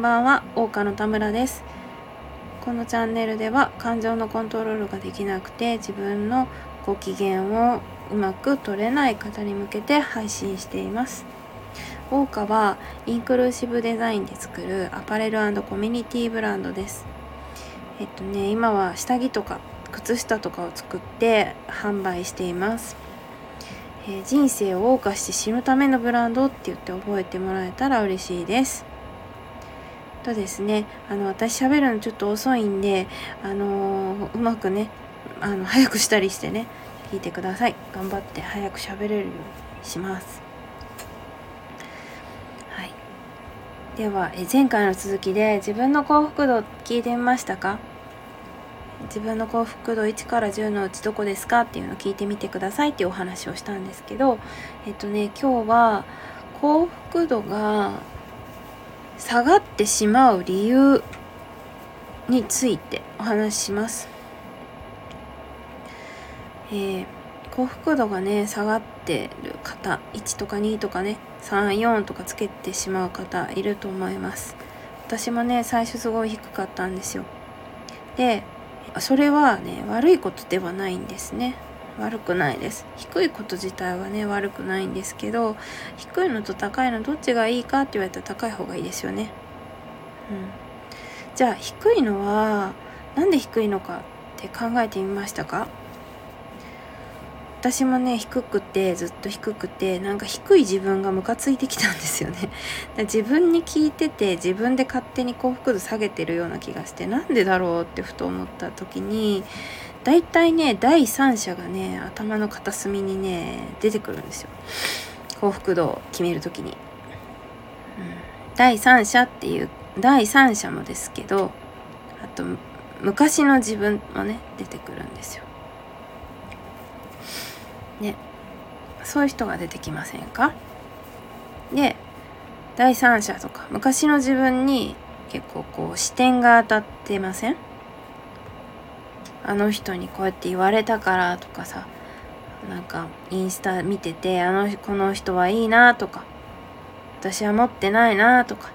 んばんは、大家の田村です。このチャンネルでは感情のコントロールができなくて自分のご機嫌をうまく取れない方に向けて配信しています。大家はインクルーシブデザインで作るアパレルコミュニティブランドです。えっとね、今は下着とか靴下とかを作って販売しています。えー、人生を謳歌して死ぬためのブランドって言って覚えてもらえたら嬉しいです。とですね、あの私喋るのちょっと遅いんで、あのー、うまくね、あの早くしたりしてね、聞いてください。頑張って早く喋れるようにします。はい。では、え前回の続きで自分の幸福度聞いてみましたか？自分の幸福度1から10のうちどこですか？っていうのを聞いてみてくださいっていうお話をしたんですけどえっとね今日は幸福度が下がってしまう理由についてお話しします。えー、幸福度がね下がってる方1とか2とかね34とかつけてしまう方いると思います。私もね最初すごい低かったんですよ。でそれはね悪いことではないんですね。悪くないです。低いこと自体はね悪くないんですけど低いのと高いのどっちがいいかって言われたら高い方がいいですよね。うん。じゃあ低いのはなんで低いのかって考えてみましたか？私もね低くてずっと低くてなんか低い自分がムカついてきたんですよね。自分に聞いてて自分で勝手に幸福度下げてるような気がしてなんでだろうってふと思った時に大体ね第三者がね頭の片隅にね出てくるんですよ。幸福度を決める時に、うん、第三者っていう第三者もですけどあと昔の自分もね出てくるんですよ。ねそういう人が出てきませんか？で第三者とか昔の自分に結構こう視点が当たってません？あの人にこうやって言われたからとかさなんかインスタ見ててあのこの人はいいなとか私は持ってないなとか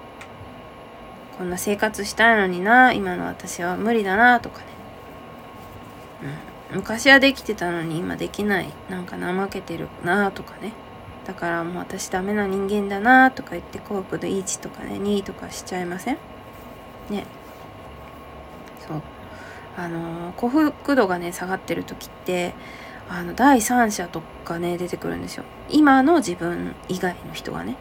こんな生活したいのにな今の私は無理だなとかね、うん、昔はできてたのに今できない。なんか怠けてるなとかね。だからもう私ダメな人間だなとか言って幸福度1とかね2とかしちゃいません？ね。そう。あの、幸福度がね下がってる時ってあの第三者とかね出てくるんですよ。今の自分以外の人がね。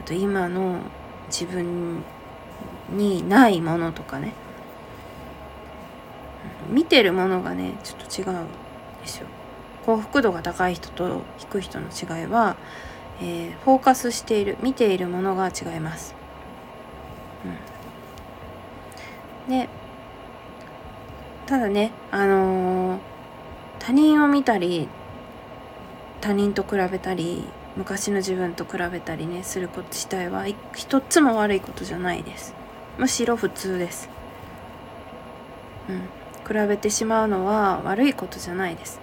あと今の自分にないものとかね。見てるものがねちょっと違うんですよ。幸福度が高い人と低い人の違いは、えー、フォーカスしている見ているものが違います、うん、でただねあのー、他人を見たり他人と比べたり昔の自分と比べたりねすること自体は一つも悪いことじゃないです。むしろ普通です。うん。比べてしまうのは悪いことじゃないです。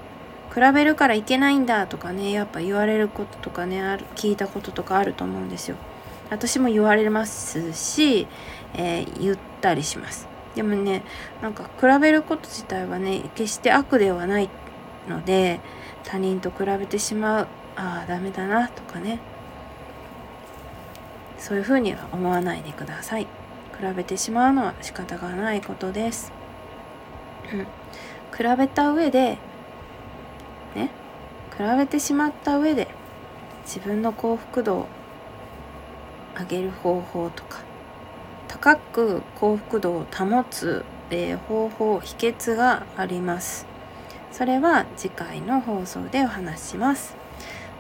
比べるからいけないんだとかねやっぱ言われることとかねある聞いたこととかあると思うんですよ。私も言われますし、えー、言ったりします。でもねなんか比べること自体はね決して悪ではないので他人と比べてしまうああダメだなとかね。そういうふうには思わないでください。比べてしまうのは仕方がないことです。うん。比べた上でね。比べてしまった上で自分の幸福度を上げる方法とか高く幸福度を保つ、えー、方法秘訣があります。それは次回の放送でお話しします。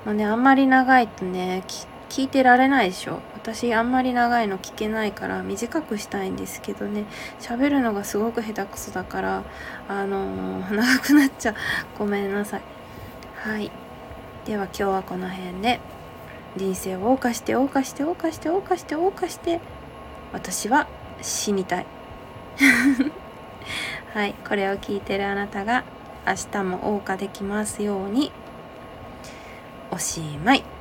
もうねあんまり長いとね聞いてられないでしょ。私あんまり長いの聞けないから短くしたいんですけどね。喋るのがすごく下手くそだからあのー、長くなっちゃう。ごめんなさい。はい。では今日はこの辺で。人生を謳歌して謳歌して謳歌して謳歌して謳歌して。私は死にたい。はいこれを聞いてるあなたが明日も謳歌できますようにおしまい。